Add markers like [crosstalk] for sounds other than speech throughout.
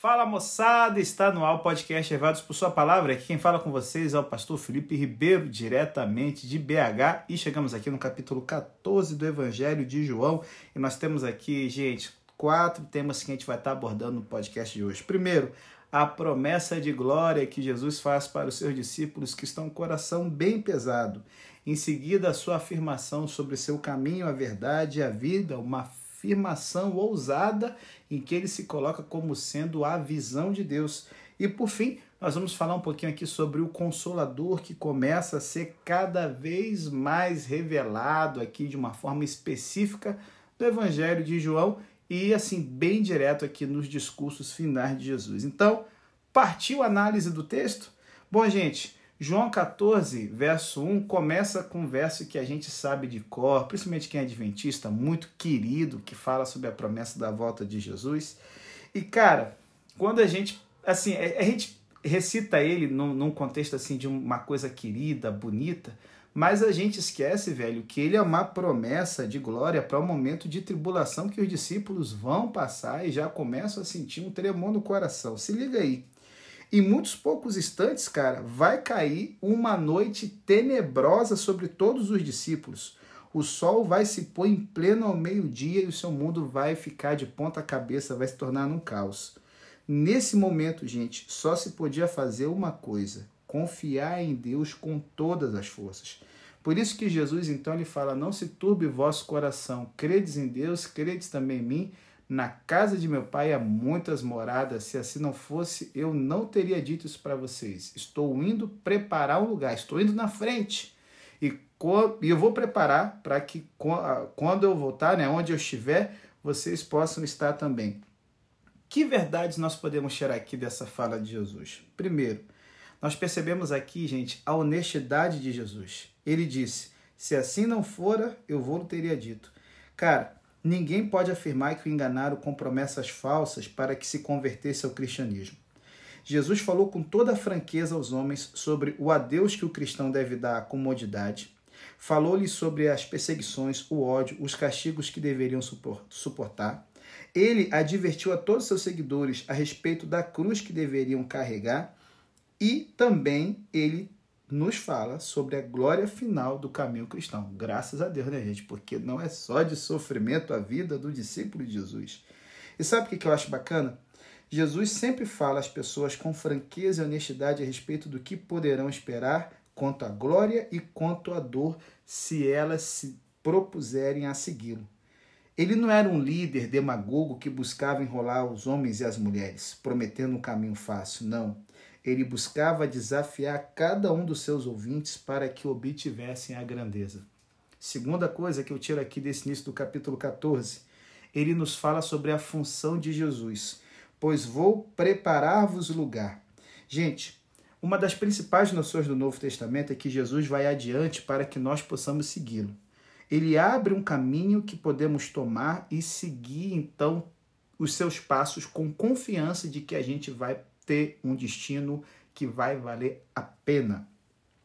Fala moçada, está no ar o podcast Levados por Sua Palavra. Aqui quem fala com vocês é o pastor Felipe Ribeiro, diretamente de BH. E chegamos aqui no capítulo 14 do Evangelho de João. E nós temos aqui, gente, quatro temas que a gente vai estar abordando no podcast de hoje. Primeiro, a promessa de glória que Jesus faz para os seus discípulos que estão com o coração bem pesado. Em seguida, a sua afirmação sobre seu caminho, a verdade e a vida, uma afirmação ousada em que ele se coloca como sendo a visão de Deus. E por fim, nós vamos falar um pouquinho aqui sobre o consolador que começa a ser cada vez mais revelado aqui de uma forma específica do Evangelho de João e assim bem direto aqui nos discursos finais de Jesus. Então, partiu a análise do texto? Bom, gente, João 14, verso 1, começa com um verso que a gente sabe de cor, principalmente quem é adventista, muito querido, que fala sobre a promessa da volta de Jesus. E, cara, quando a gente, assim, a gente recita ele num, num contexto, assim, de uma coisa querida, bonita, mas a gente esquece, velho, que ele é uma promessa de glória para o um momento de tribulação que os discípulos vão passar e já começam a sentir um tremor no coração. Se liga aí. Em muitos poucos instantes, cara, vai cair uma noite tenebrosa sobre todos os discípulos. O sol vai se pôr em pleno ao meio-dia e o seu mundo vai ficar de ponta cabeça, vai se tornar num caos. Nesse momento, gente, só se podia fazer uma coisa: confiar em Deus com todas as forças. Por isso que Jesus então ele fala: "Não se turbe vosso coração, credes em Deus, credes também em mim." Na casa de meu pai há muitas moradas. Se assim não fosse, eu não teria dito isso para vocês. Estou indo preparar um lugar, estou indo na frente. E eu vou preparar para que quando eu voltar, né, onde eu estiver, vocês possam estar também. Que verdades nós podemos tirar aqui dessa fala de Jesus? Primeiro, nós percebemos aqui, gente, a honestidade de Jesus. Ele disse: Se assim não fora, eu vou teria dito. Cara, Ninguém pode afirmar que o enganaram com promessas falsas para que se convertesse ao cristianismo. Jesus falou com toda franqueza aos homens sobre o adeus que o cristão deve dar à comodidade, falou-lhes sobre as perseguições, o ódio, os castigos que deveriam suportar. Ele advertiu a todos seus seguidores a respeito da cruz que deveriam carregar e também ele nos fala sobre a glória final do caminho cristão. Graças a Deus, né, gente? Porque não é só de sofrimento a vida do discípulo de Jesus. E sabe o que eu acho bacana? Jesus sempre fala às pessoas com franqueza e honestidade a respeito do que poderão esperar quanto à glória e quanto à dor se elas se propuserem a segui-lo. Ele não era um líder demagogo que buscava enrolar os homens e as mulheres, prometendo um caminho fácil, não ele buscava desafiar cada um dos seus ouvintes para que obtivessem a grandeza. Segunda coisa que eu tiro aqui desse início do capítulo 14, ele nos fala sobre a função de Jesus, pois vou preparar-vos lugar. Gente, uma das principais noções do Novo Testamento é que Jesus vai adiante para que nós possamos segui-lo. Ele abre um caminho que podemos tomar e seguir então os seus passos com confiança de que a gente vai ter um destino que vai valer a pena.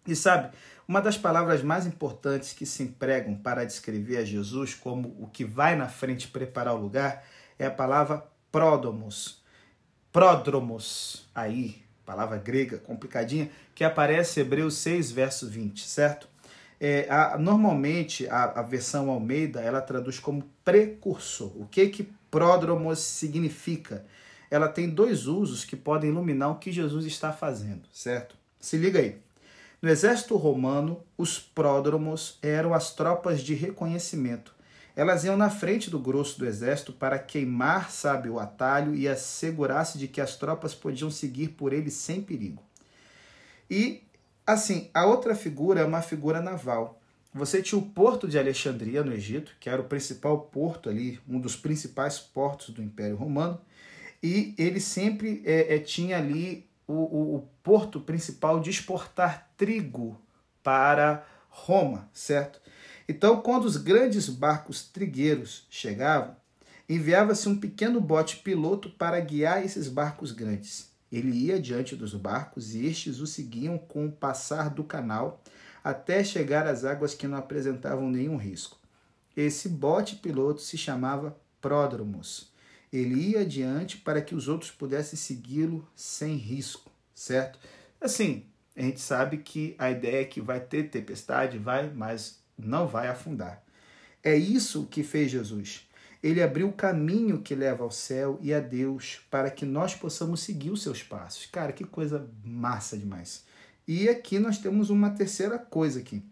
E sabe, uma das palavras mais importantes que se empregam para descrever a Jesus como o que vai na frente preparar o lugar é a palavra pródomos. Pródromos, aí, palavra grega complicadinha, que aparece em Hebreus 6, verso 20, certo? É, a, normalmente, a, a versão Almeida, ela traduz como precursor. O que que pródromos significa? Ela tem dois usos que podem iluminar o que Jesus está fazendo, certo? Se liga aí. No exército romano, os pródromos eram as tropas de reconhecimento. Elas iam na frente do grosso do exército para queimar, sabe, o atalho e assegurar-se de que as tropas podiam seguir por ele sem perigo. E, assim, a outra figura é uma figura naval. Você tinha o porto de Alexandria, no Egito, que era o principal porto ali, um dos principais portos do Império Romano, e ele sempre é, é, tinha ali o, o, o porto principal de exportar trigo para Roma, certo? Então, quando os grandes barcos trigueiros chegavam, enviava-se um pequeno bote piloto para guiar esses barcos grandes. Ele ia diante dos barcos e estes o seguiam com o passar do canal até chegar às águas que não apresentavam nenhum risco. Esse bote piloto se chamava Pródromos Ele ia adiante para que os outros pudessem segui-lo sem risco, certo? Assim, a gente sabe que a ideia é que vai ter tempestade, vai, mas não vai afundar. É isso que fez Jesus. Ele abriu o caminho que leva ao céu e a Deus para que nós possamos seguir os seus passos. Cara, que coisa massa demais. E aqui nós temos uma terceira coisa aqui.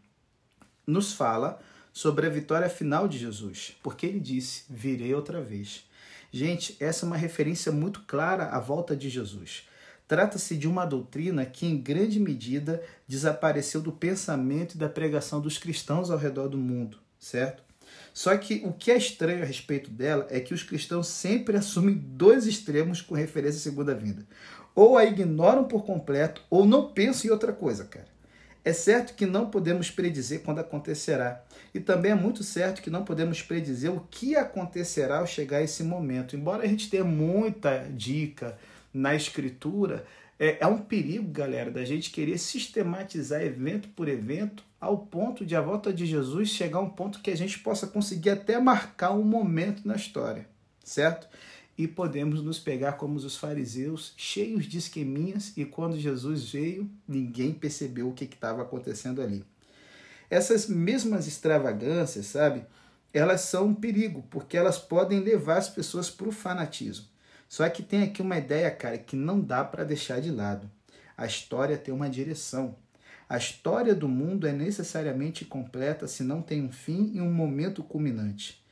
Nos fala sobre a vitória final de Jesus, porque ele disse: "Virei outra vez". Gente, essa é uma referência muito clara à volta de Jesus. Trata-se de uma doutrina que, em grande medida, desapareceu do pensamento e da pregação dos cristãos ao redor do mundo, certo? Só que o que é estranho a respeito dela é que os cristãos sempre assumem dois extremos com referência à segunda vinda. Ou a ignoram por completo, ou não pensam em outra coisa, cara. É certo que não podemos predizer quando acontecerá. E também é muito certo que não podemos predizer o que acontecerá ao chegar esse momento. Embora a gente tenha muita dica na escritura, é, é um perigo, galera, da gente querer sistematizar evento por evento ao ponto de a volta de Jesus chegar a um ponto que a gente possa conseguir até marcar um momento na história, certo? E podemos nos pegar como os fariseus, cheios de esqueminhas, e quando Jesus veio, ninguém percebeu o que estava acontecendo ali. Essas mesmas extravagâncias, sabe? Elas são um perigo, porque elas podem levar as pessoas para o fanatismo. Só que tem aqui uma ideia, cara, que não dá para deixar de lado. A história tem uma direção. A história do mundo é necessariamente completa se não tem um fim e um momento culminante.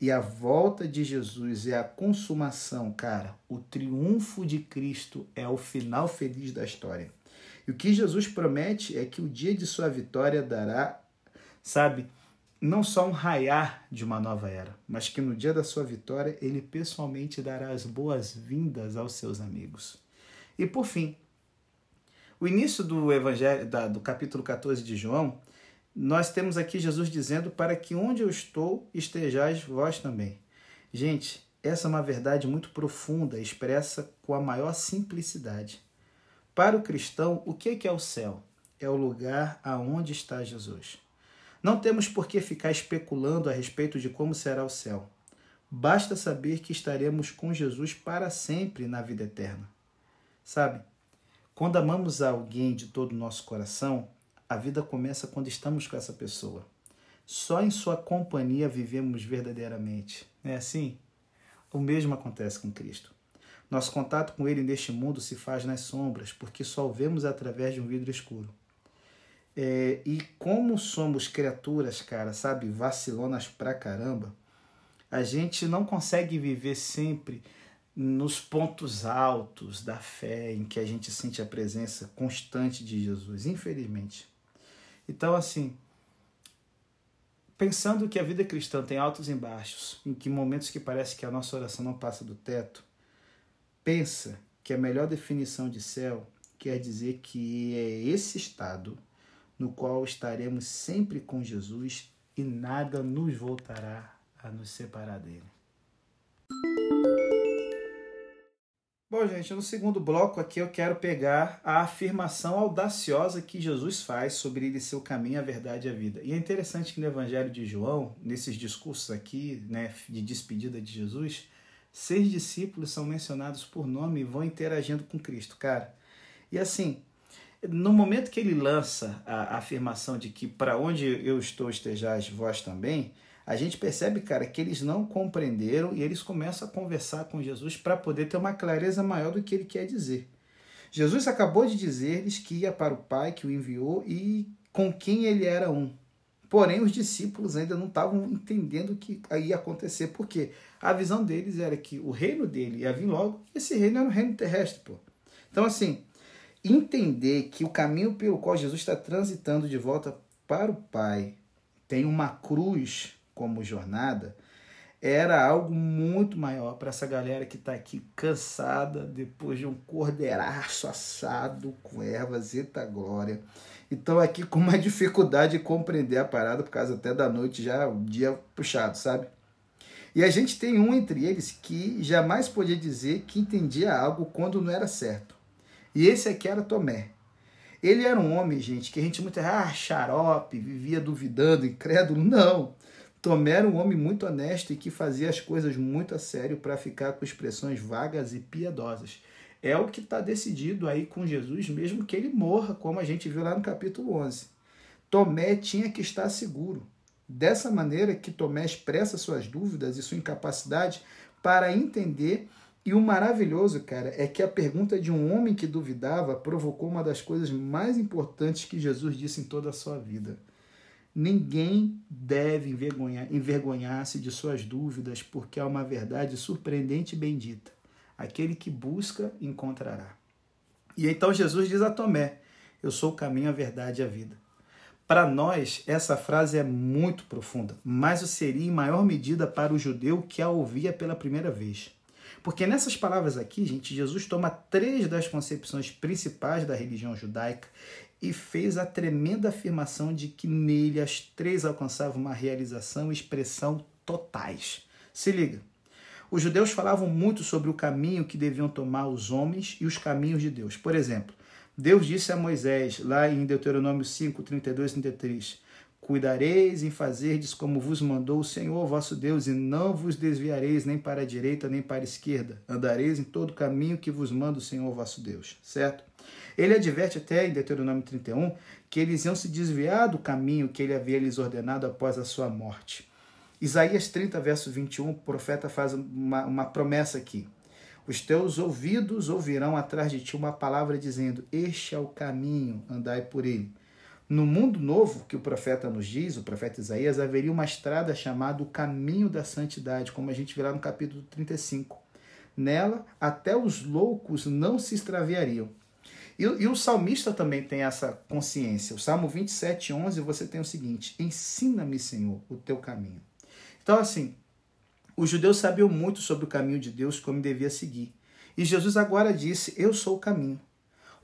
E a volta de Jesus é a consumação, cara. O triunfo de Cristo é o final feliz da história. E o que Jesus promete é que o dia de sua vitória dará, sabe, não só um raiar de uma nova era, mas que no dia da sua vitória ele pessoalmente dará as boas-vindas aos seus amigos. E por fim, o início do evangelho da, do capítulo 14 de João, nós temos aqui Jesus dizendo para que onde eu estou estejais vós também. Gente, essa é uma verdade muito profunda, expressa com a maior simplicidade. Para o cristão, o que é o céu? É o lugar aonde está Jesus. Não temos por que ficar especulando a respeito de como será o céu. Basta saber que estaremos com Jesus para sempre na vida eterna. Sabe, quando amamos alguém de todo o nosso coração, a vida começa quando estamos com essa pessoa. Só em sua companhia vivemos verdadeiramente. É assim? O mesmo acontece com Cristo. Nosso contato com Ele neste mundo se faz nas sombras, porque só o vemos através de um vidro escuro. É, e como somos criaturas, cara, sabe, vacilonas pra caramba, a gente não consegue viver sempre nos pontos altos da fé em que a gente sente a presença constante de Jesus, infelizmente. Então, assim, pensando que a vida cristã tem altos e baixos, em que momentos que parece que a nossa oração não passa do teto, pensa que a melhor definição de céu quer dizer que é esse estado no qual estaremos sempre com Jesus e nada nos voltará a nos separar dele. Bom, gente, no segundo bloco aqui eu quero pegar a afirmação audaciosa que Jesus faz sobre ele ser o caminho, a verdade e a vida. E é interessante que no Evangelho de João, nesses discursos aqui, né, de despedida de Jesus, seis discípulos são mencionados por nome e vão interagindo com Cristo, cara. E assim, no momento que ele lança a, afirmação de que para onde eu estou estejais vós também, a gente percebe, cara, que eles não compreenderam e eles começam a conversar com Jesus para poder ter uma clareza maior do que ele quer dizer. Jesus acabou de dizer-lhes que ia para o Pai que o enviou e com quem ele era um. Porém, os discípulos ainda não estavam entendendo o que ia acontecer, porque a visão deles era que o reino dele ia vir logo, e esse reino era um reino terrestre, pô. Então, assim, entender que o caminho pelo qual Jesus está transitando de volta para o Pai tem uma cruz como jornada, era algo muito maior para essa galera que está aqui cansada depois de um cordeiraço assado com ervas, eita glória. Então aqui com uma [laughs] dificuldade de compreender a parada por causa até da noite já o dia puxado, sabe? E a gente tem um entre eles que jamais podia dizer que entendia algo quando não era certo. E esse aqui era Tomé. Ele era um homem, gente, que a gente muito ah, xarope, vivia duvidando, incrédulo. Não. Tomé era um homem muito honesto e que fazia as coisas muito a sério para ficar com expressões vagas e piedosas. É o que está decidido aí com Jesus, mesmo que ele morra, como a gente viu lá no capítulo 11. Tomé tinha que estar seguro. Dessa maneira que Tomé expressa suas dúvidas e sua incapacidade para entender. E o maravilhoso, cara, é que a pergunta de um homem que duvidava provocou uma das coisas mais importantes que Jesus disse em toda a sua vida. Ninguém deve envergonhar, envergonhar-se de suas dúvidas, porque há uma verdade surpreendente e bendita. Aquele que busca, encontrará. E então Jesus diz a Tomé: Eu sou o caminho, a verdade e a vida. Para nós, essa frase é muito profunda, mas o seria em maior medida para o judeu que a ouvia pela primeira vez. Porque nessas palavras aqui, gente, Jesus toma três das concepções principais da religião judaica e fez a tremenda afirmação de que nele as três alcançavam uma realização e expressão totais. Se liga. Os judeus falavam muito sobre o caminho que deviam tomar os homens e os caminhos de Deus. Por exemplo, Deus disse a Moisés, lá em Deuteronômio 5, 32 e 33, Cuidareis em fazerdes como vos mandou o Senhor vosso Deus, e não vos desviareis nem para a direita nem para a esquerda. Andareis em todo o caminho que vos manda o Senhor vosso Deus. Certo? Ele adverte até em Deuteronômio 31 que eles iam se desviar do caminho que ele havia lhes ordenado após a sua morte. Isaías 30, verso 21, o profeta faz uma, uma promessa aqui. Os teus ouvidos ouvirão atrás de ti uma palavra dizendo: Este é o caminho, andai por ele. No mundo novo que o profeta nos diz, o profeta Isaías, haveria uma estrada chamada o caminho da santidade, como a gente vê lá no capítulo 35. Nela, até os loucos não se extraviariam. E, e o salmista também tem essa consciência. O Salmo 27, 11, você tem o seguinte: Ensina-me, Senhor, o teu caminho. Então, assim, os judeus sabiam muito sobre o caminho de Deus, como devia seguir. E Jesus agora disse: Eu sou o caminho.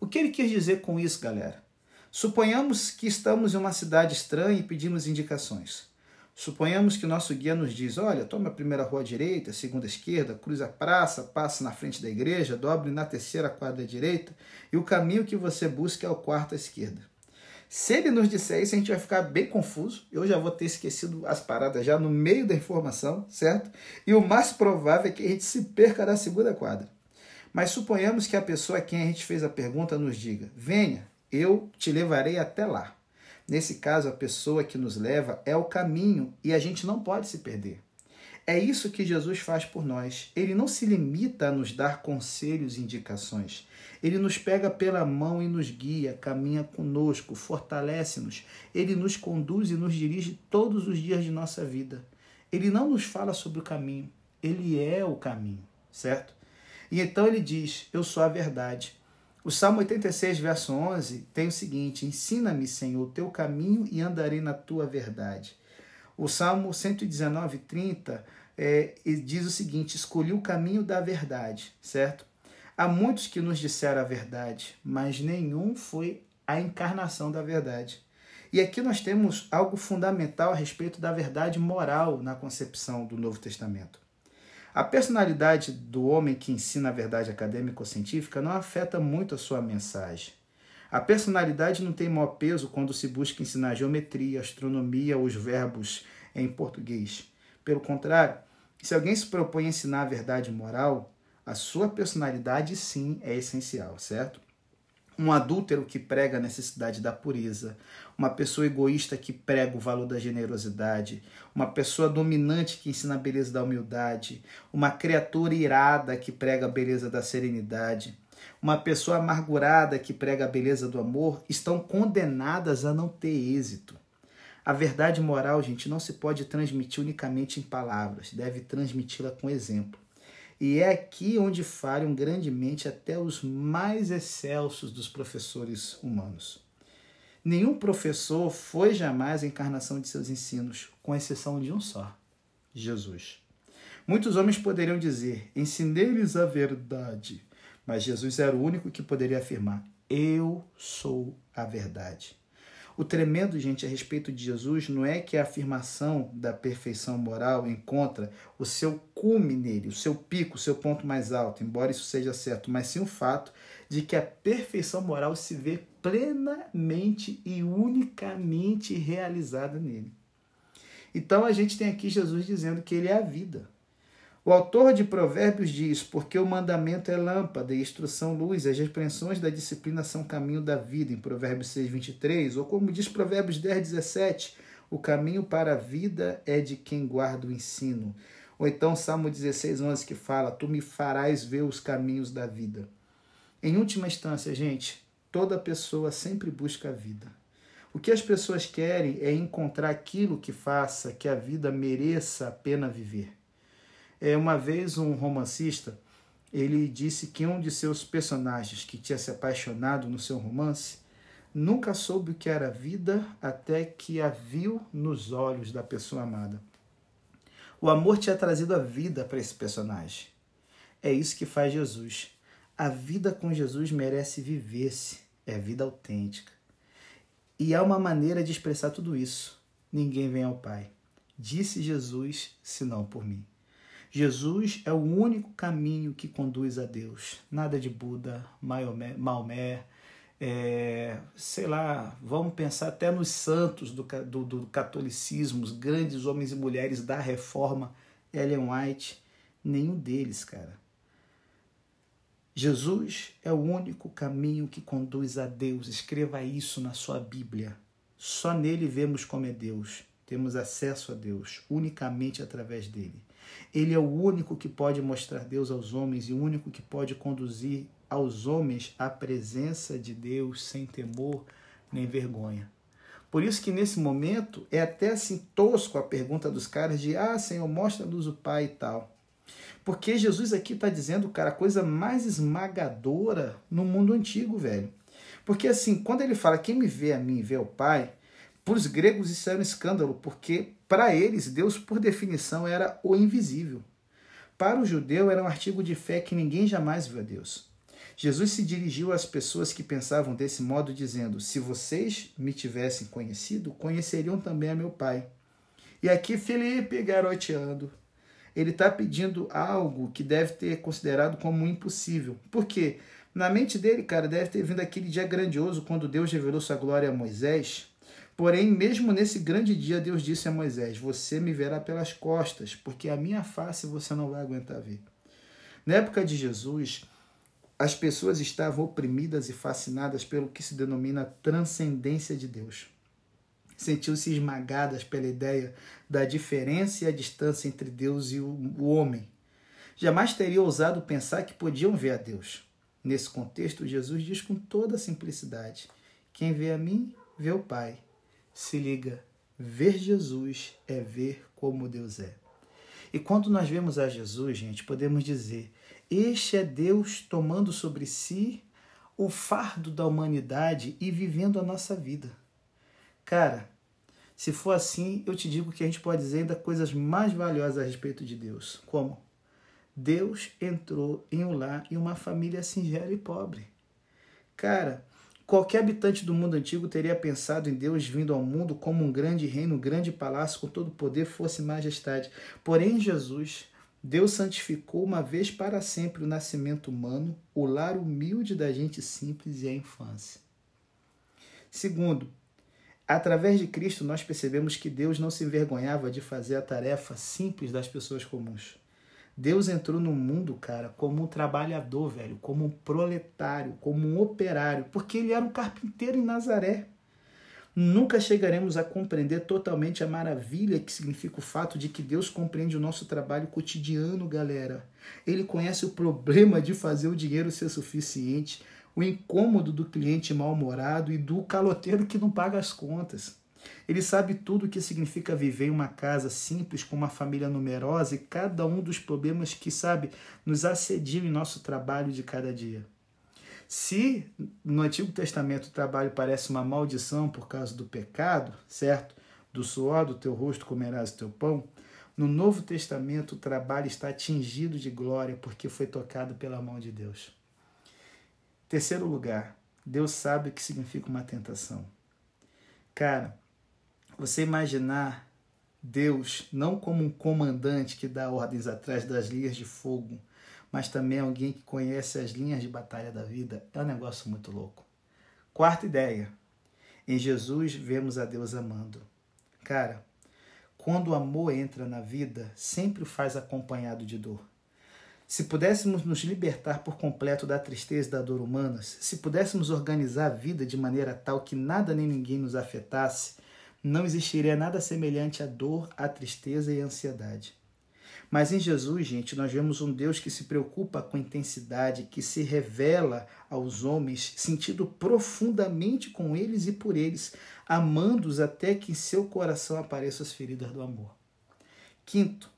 O que ele quis dizer com isso, galera? Suponhamos que estamos em uma cidade estranha e pedimos indicações. Suponhamos que nosso guia nos diz: olha, tome a primeira rua à direita, a segunda à esquerda, cruze a praça, passe na frente da igreja, dobre na terceira quadra à direita e o caminho que você busca é o quarto à esquerda. Se ele nos disser isso, a gente vai ficar bem confuso. Eu já vou ter esquecido as paradas já no meio da informação, certo? E o mais provável é que a gente se perca na segunda quadra. Mas suponhamos que a pessoa a quem a gente fez a pergunta nos diga: venha, eu te levarei até lá. Nesse caso, a pessoa que nos leva é o caminho e a gente não pode se perder. É isso que Jesus faz por nós. Ele não se limita a nos dar conselhos e indicações. Ele nos pega pela mão e nos guia, caminha conosco, fortalece-nos. Ele nos conduz e nos dirige todos os dias de nossa vida. Ele não nos fala sobre o caminho, ele é o caminho, certo? E então ele diz: Eu sou a verdade. O Salmo 86, verso 11, tem o seguinte: Ensina-me, Senhor, o teu caminho e andarei na tua verdade. O Salmo 119, 30 é, diz o seguinte: Escolhi o caminho da verdade, certo? Há muitos que nos disseram a verdade, mas nenhum foi a encarnação da verdade. E aqui nós temos algo fundamental a respeito da verdade moral na concepção do Novo Testamento. A personalidade do homem que ensina a verdade acadêmica ou científica não afeta muito a sua mensagem. A personalidade não tem maior peso quando se busca ensinar geometria, astronomia ou os verbos em português. Pelo contrário, se alguém se propõe a ensinar a verdade moral, a sua personalidade sim é essencial, certo? Um adúltero que prega a necessidade da pureza, uma pessoa egoísta que prega o valor da generosidade, uma pessoa dominante que ensina a beleza da humildade, uma criatura irada que prega a beleza da serenidade, uma pessoa amargurada que prega a beleza do amor, estão condenadas a não ter êxito. A verdade moral, gente, não se pode transmitir unicamente em palavras, deve transmiti-la com exemplo. E é aqui onde falham grandemente até os mais excelsos dos professores humanos. Nenhum professor foi jamais a encarnação de seus ensinos, com exceção de um só: Jesus. Muitos homens poderiam dizer: ensinei-lhes a verdade, mas Jesus era o único que poderia afirmar: Eu sou a verdade. O tremendo, gente, a respeito de Jesus não é que a afirmação da perfeição moral encontra o seu cume nele, o seu pico, o seu ponto mais alto, embora isso seja certo, mas sim o fato de que a perfeição moral se vê plenamente e unicamente realizada nele. Então a gente tem aqui Jesus dizendo que ele é a vida. O autor de Provérbios diz: Porque o mandamento é lâmpada e instrução luz, as repreensões da disciplina são caminho da vida, em Provérbios 6, 23. Ou como diz Provérbios 10, 17: O caminho para a vida é de quem guarda o ensino. Ou então Salmo 16, 11, que fala: Tu me farás ver os caminhos da vida. Em última instância, gente, toda pessoa sempre busca a vida. O que as pessoas querem é encontrar aquilo que faça que a vida mereça a pena viver. É, uma vez um romancista, ele disse que um de seus personagens que tinha se apaixonado no seu romance nunca soube o que era vida até que a viu nos olhos da pessoa amada. O amor tinha trazido a vida para esse personagem. É isso que faz Jesus. A vida com Jesus merece viver-se, é vida autêntica. E há uma maneira de expressar tudo isso. Ninguém vem ao Pai. Disse Jesus, senão por mim. Jesus é o único caminho que conduz a Deus. Nada de Buda, Maomé, é, sei lá, vamos pensar até nos santos do, do, do catolicismo, os grandes homens e mulheres da reforma, Ellen White, nenhum deles, cara. Jesus é o único caminho que conduz a Deus. Escreva isso na sua Bíblia. Só nele vemos como é Deus. Temos acesso a Deus unicamente através dele. Ele é o único que pode mostrar Deus aos homens e o único que pode conduzir aos homens a presença de Deus sem temor nem vergonha. Por isso que nesse momento é até assim tosco a pergunta dos caras de ah, Senhor, mostra-nos o Pai e tal. Porque Jesus aqui está dizendo, cara, a coisa mais esmagadora no mundo antigo, velho. Porque assim, quando ele fala quem me vê a mim vê o Pai, para os gregos isso era um escândalo, porque para eles Deus, por definição, era o invisível. Para o judeu era um artigo de fé que ninguém jamais viu a Deus. Jesus se dirigiu às pessoas que pensavam desse modo, dizendo: Se vocês me tivessem conhecido, conheceriam também a meu Pai. E aqui Felipe garoteando. Ele está pedindo algo que deve ter considerado como impossível. Por quê? Na mente dele, cara, deve ter vindo aquele dia grandioso quando Deus revelou sua glória a Moisés Porém, mesmo nesse grande dia, Deus disse a Moisés: Você me verá pelas costas, porque a minha face você não vai aguentar ver. Na época de Jesus, as pessoas estavam oprimidas e fascinadas pelo que se denomina transcendência de Deus. Sentiu-se esmagadas pela ideia da diferença e a distância entre Deus e o homem. Jamais teria ousado pensar que podiam ver a Deus. Nesse contexto, Jesus diz com toda simplicidade: Quem vê a mim, vê o Pai. Se liga, ver Jesus é ver como Deus é. E quando nós vemos a Jesus, gente, podemos dizer: Este é Deus tomando sobre si o fardo da humanidade e vivendo a nossa vida. Cara, se for assim, eu te digo que a gente pode dizer ainda coisas mais valiosas a respeito de Deus. Como? Deus entrou em um lar em uma família singela e pobre. Cara, Qualquer habitante do mundo antigo teria pensado em Deus vindo ao mundo como um grande reino, um grande palácio com todo poder, força e majestade. Porém, Jesus, Deus santificou uma vez para sempre o nascimento humano, o lar humilde da gente simples e a infância. Segundo, através de Cristo nós percebemos que Deus não se envergonhava de fazer a tarefa simples das pessoas comuns. Deus entrou no mundo, cara, como um trabalhador, velho, como um proletário, como um operário, porque ele era um carpinteiro em Nazaré. Nunca chegaremos a compreender totalmente a maravilha que significa o fato de que Deus compreende o nosso trabalho cotidiano, galera. Ele conhece o problema de fazer o dinheiro ser suficiente, o incômodo do cliente mal-humorado e do caloteiro que não paga as contas. Ele sabe tudo o que significa viver em uma casa simples com uma família numerosa e cada um dos problemas que, sabe, nos assediam em nosso trabalho de cada dia. Se no Antigo Testamento o trabalho parece uma maldição por causa do pecado, certo? Do suor do teu rosto comerás o teu pão. No Novo Testamento o trabalho está atingido de glória porque foi tocado pela mão de Deus. Terceiro lugar, Deus sabe o que significa uma tentação. Cara, você imaginar Deus não como um comandante que dá ordens atrás das linhas de fogo, mas também alguém que conhece as linhas de batalha da vida, é um negócio muito louco. Quarta ideia. Em Jesus vemos a Deus amando. Cara, quando o amor entra na vida, sempre o faz acompanhado de dor. Se pudéssemos nos libertar por completo da tristeza e da dor humanas, se pudéssemos organizar a vida de maneira tal que nada nem ninguém nos afetasse, não existiria nada semelhante à dor, à tristeza e à ansiedade. Mas em Jesus, gente, nós vemos um Deus que se preocupa com intensidade, que se revela aos homens, sentindo profundamente com eles e por eles, amando-os até que em seu coração apareçam as feridas do amor. Quinto,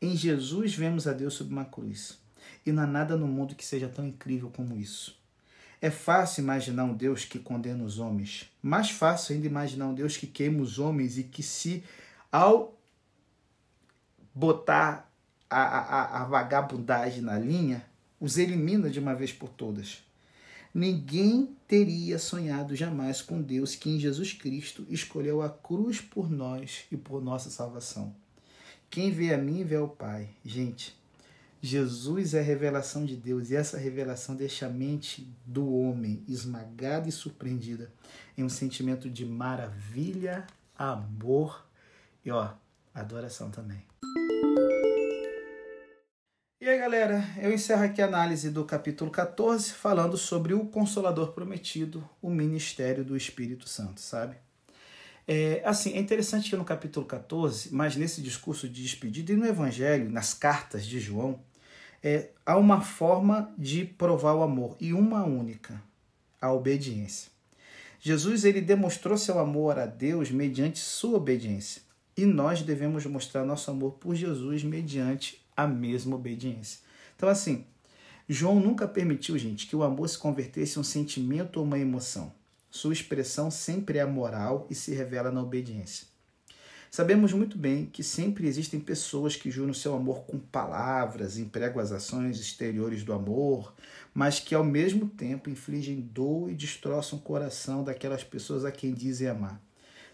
em Jesus vemos a Deus sob uma cruz. E não há nada no mundo que seja tão incrível como isso. É fácil imaginar um Deus que condena os homens. Mais fácil ainda imaginar um Deus que queima os homens e que se, ao botar a, a, a vagabundagem na linha, os elimina de uma vez por todas. Ninguém teria sonhado jamais com Deus que em Jesus Cristo escolheu a cruz por nós e por nossa salvação. Quem vê a mim vê o Pai. Gente, Jesus é a revelação de Deus e essa revelação deixa a mente do homem esmagada e surpreendida em um sentimento de maravilha, amor e ó, adoração também. E aí, galera, eu encerro aqui a análise do capítulo 14 falando sobre o Consolador Prometido, o ministério do Espírito Santo, sabe? É, assim, é interessante que no capítulo 14, mas nesse discurso de despedida e no Evangelho, nas cartas de João, é, há uma forma de provar o amor e uma única, a obediência. Jesus ele demonstrou seu amor a Deus mediante sua obediência e nós devemos mostrar nosso amor por Jesus mediante a mesma obediência. Então assim, João nunca permitiu, gente, que o amor se convertesse em um sentimento ou uma emoção. Sua expressão sempre é moral e se revela na obediência. Sabemos muito bem que sempre existem pessoas que juram seu amor com palavras, empregam as ações exteriores do amor, mas que ao mesmo tempo infligem dor e destroçam o coração daquelas pessoas a quem dizem amar.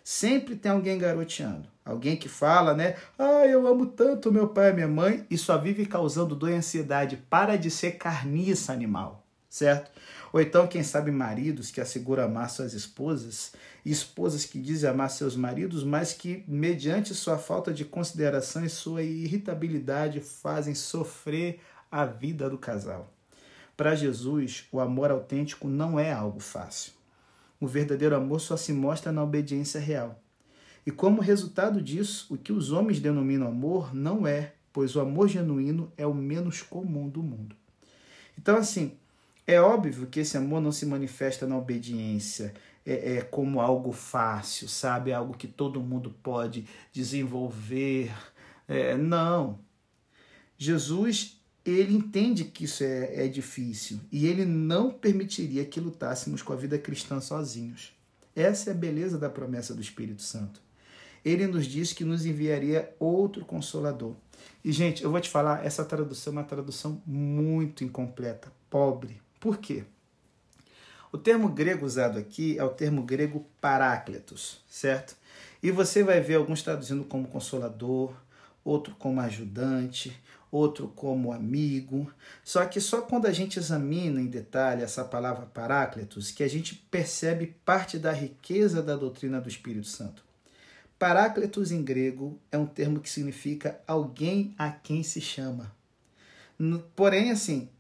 Sempre tem alguém garoteando, alguém que fala, né? Ah, eu amo tanto meu pai e minha mãe, e só vive causando dor e ansiedade. Para de ser carniça animal, certo? Ou então, quem sabe, maridos que asseguram amar suas esposas, e esposas que dizem amar seus maridos, mas que, mediante sua falta de consideração e sua irritabilidade, fazem sofrer a vida do casal. Para Jesus, o amor autêntico não é algo fácil. O verdadeiro amor só se mostra na obediência real. E como resultado disso, o que os homens denominam amor não é, pois o amor genuíno é o menos comum do mundo. Então, assim, é óbvio que esse amor não se manifesta na obediência é, é como algo fácil, sabe? Algo que todo mundo pode desenvolver. É, não. Jesus, ele entende que isso é, é difícil e ele não permitiria que lutássemos com a vida cristã sozinhos. Essa é a beleza da promessa do Espírito Santo. Ele nos diz que nos enviaria outro consolador. E, gente, eu vou te falar, essa tradução é uma tradução muito incompleta, pobre, por quê? O termo grego usado aqui é o termo grego parácletos, certo? E você vai ver alguns traduzindo como consolador, outro como ajudante, outro como amigo. Só que só quando a gente examina em detalhe essa palavra parácletos que a gente percebe parte da riqueza da doutrina do Espírito Santo. Parácletos em grego é um termo que significa alguém a quem se chama. Porém, assim,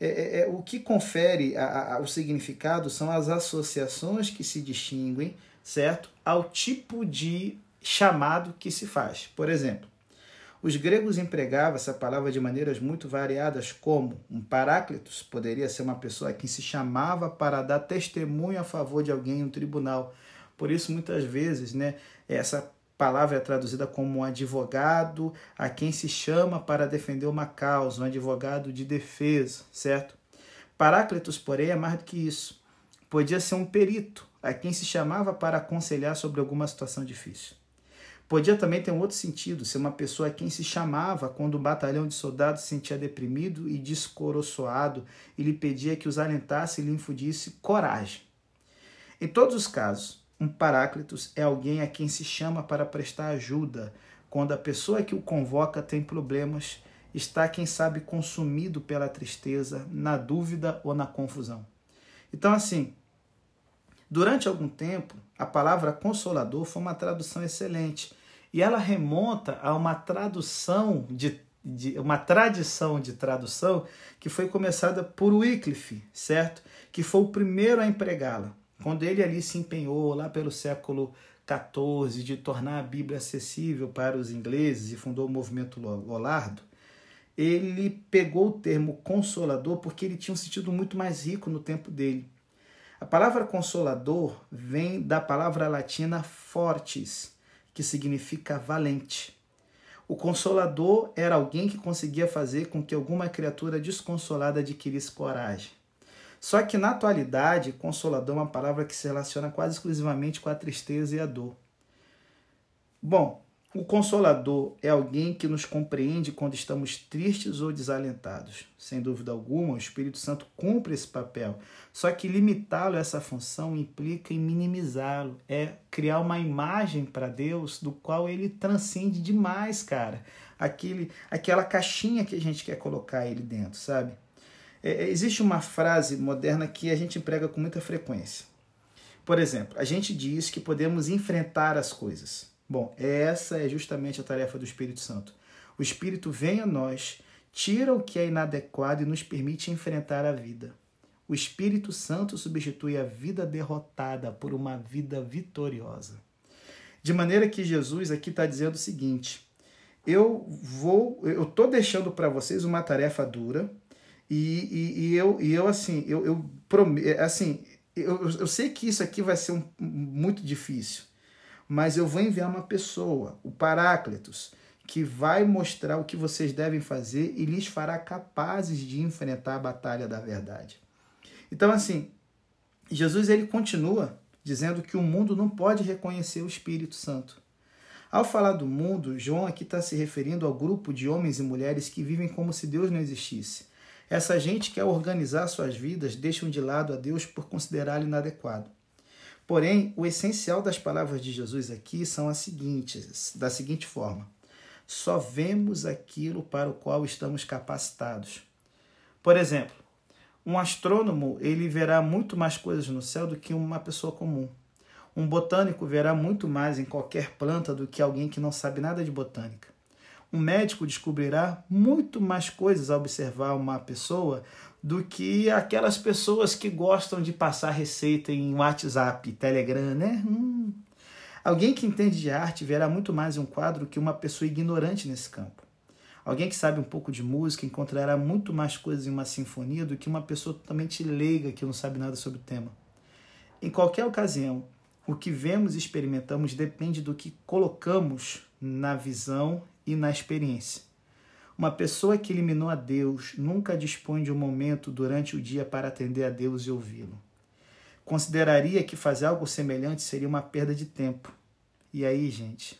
é, é, é, o que confere a, a, o significado são as associações que se distinguem, certo? Ao tipo de chamado que se faz. Por exemplo, os gregos empregavam essa palavra de maneiras muito variadas, como um paráclitos poderia ser uma pessoa que se chamava para dar testemunho a favor de alguém em um tribunal. Por isso, muitas vezes, né, essa palavra é traduzida como um advogado a quem se chama para defender uma causa, um advogado de defesa, certo? Paráclitos, porém, é mais do que isso. Podia ser um perito, a quem se chamava para aconselhar sobre alguma situação difícil. Podia também ter um outro sentido, ser uma pessoa a quem se chamava quando um batalhão de soldados se sentia deprimido e descoroçoado e lhe pedia que os alentasse e lhe infundisse coragem. Em todos os casos, um paráclitos é alguém a quem se chama para prestar ajuda quando a pessoa que o convoca tem problemas, está, quem sabe, consumido pela tristeza, na dúvida ou na confusão. Então, assim, durante algum tempo, a palavra consolador foi uma tradução excelente E ela remonta a uma tradução de, de uma tradição de tradução que foi começada por Wycliffe, certo? Que foi o primeiro a empregá-la. Quando ele ali se empenhou lá pelo século XIV de tornar a Bíblia acessível para os ingleses e fundou o movimento Lollardo, ele pegou o termo consolador porque ele tinha um sentido muito mais rico no tempo dele. A palavra consolador vem da palavra latina fortis, que significa valente. O consolador era alguém que conseguia fazer com que alguma criatura desconsolada adquirisse coragem. Só que na atualidade, consolador é uma palavra que se relaciona quase exclusivamente com a tristeza e a dor. Bom, o consolador é alguém que nos compreende quando estamos tristes ou desalentados. Sem dúvida alguma, o Espírito Santo cumpre esse papel. Só que limitá-lo a essa função implica em minimizá-lo, é criar uma imagem para Deus do qual ele transcende demais, cara. Aquele, aquela caixinha que a gente quer colocar ele dentro, sabe? É, é existe uma frase moderna que a gente emprega com muita frequência. Por exemplo, a gente diz que podemos enfrentar as coisas. Bom, essa é justamente a tarefa do Espírito Santo. O Espírito vem a nós, tira o que é inadequado e nos permite enfrentar a vida. O Espírito Santo substitui a vida derrotada por uma vida vitoriosa. De maneira que Jesus aqui está dizendo o seguinte: eu vou, eu estou deixando para vocês uma tarefa dura e, e, e, eu, e eu assim, eu, eu assim, eu, eu sei que isso aqui vai ser um, muito difícil mas eu vou enviar uma pessoa, o Paráclitos, que vai mostrar o que vocês devem fazer e lhes fará capazes de enfrentar a batalha da verdade. Então, assim, Jesus ele continua dizendo que o mundo não pode reconhecer o Espírito Santo. Ao falar do mundo, João aqui está se referindo ao grupo de homens e mulheres que vivem como se Deus não existisse. Essa gente quer organizar suas vidas, deixam de lado a Deus por considerá-lo inadequado. Porém, o essencial das palavras de Jesus aqui são as seguintes, da seguinte forma: só vemos aquilo para o qual estamos capacitados. Por exemplo, um astrônomo ele verá muito mais coisas no céu do que uma pessoa comum. Um botânico verá muito mais em qualquer planta do que alguém que não sabe nada de botânica. Um médico descobrirá muito mais coisas ao observar uma pessoa do que aquelas pessoas que gostam de passar receita em WhatsApp, Telegram, né? Hum. Alguém que entende de arte verá muito mais um quadro que uma pessoa ignorante nesse campo. Alguém que sabe um pouco de música encontrará muito mais coisas em uma sinfonia do que uma pessoa totalmente leiga que não sabe nada sobre o tema. Em qualquer ocasião, o que vemos e experimentamos depende do que colocamos na visão e na experiência. Uma pessoa que eliminou a Deus nunca dispõe de um momento durante o dia para atender a Deus e ouvi-lo. Consideraria que fazer algo semelhante seria uma perda de tempo. E aí, gente,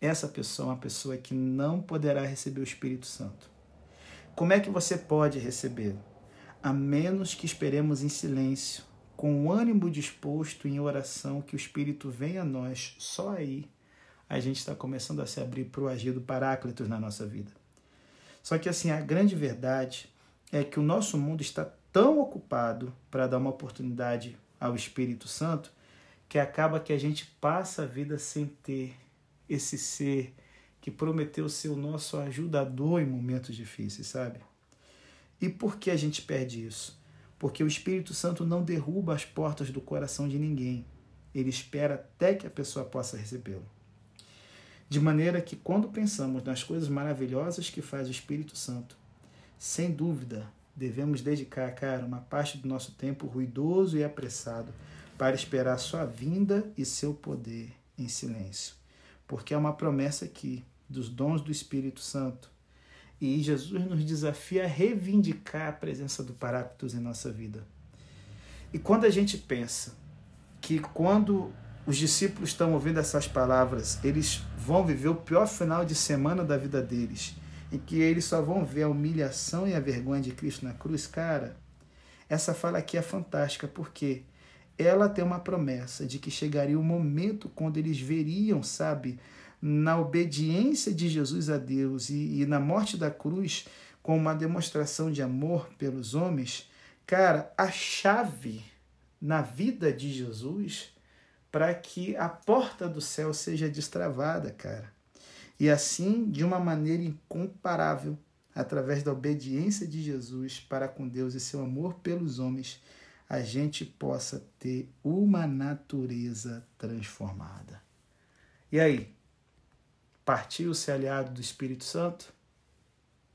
essa pessoa é uma pessoa que não poderá receber o Espírito Santo. Como é que você pode recebê-lo? A menos que esperemos em silêncio, com o ânimo disposto em oração, que o Espírito venha a nós, só aí a gente está começando a se abrir para o agir do Paráclitos na nossa vida. Só que assim, a grande verdade é que o nosso mundo está tão ocupado para dar uma oportunidade ao Espírito Santo que acaba que a gente passa a vida sem ter esse ser que prometeu ser o nosso ajudador em momentos difíceis, sabe? E por que a gente perde isso? Porque o Espírito Santo não derruba as portas do coração de ninguém. Ele espera até que a pessoa possa recebê-lo. De maneira que, quando pensamos nas coisas maravilhosas que faz o Espírito Santo, sem dúvida devemos dedicar, cara, uma parte do nosso tempo ruidoso e apressado para esperar sua vinda e seu poder em silêncio. Porque é uma promessa aqui dos dons do Espírito Santo. E Jesus nos desafia a reivindicar a presença do Paráclitos em nossa vida. E quando a gente pensa que quando os discípulos estão ouvindo essas palavras, eles vão viver o pior final de semana da vida deles, em que eles só vão ver a humilhação e a vergonha de Cristo na cruz, cara. Essa fala aqui é fantástica porque ela tem uma promessa de que chegaria o momento quando eles veriam, sabe, na obediência de Jesus a Deus e, e na morte da cruz, como uma demonstração de amor pelos homens, cara, a chave na vida de Jesus para que a porta do céu seja destravada, cara. E assim, de uma maneira incomparável, através da obediência de Jesus para com Deus e seu amor pelos homens, a gente possa ter uma natureza transformada. E aí? Partiu ser aliado do Espírito Santo?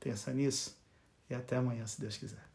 Pensa nisso e até amanhã, se Deus quiser.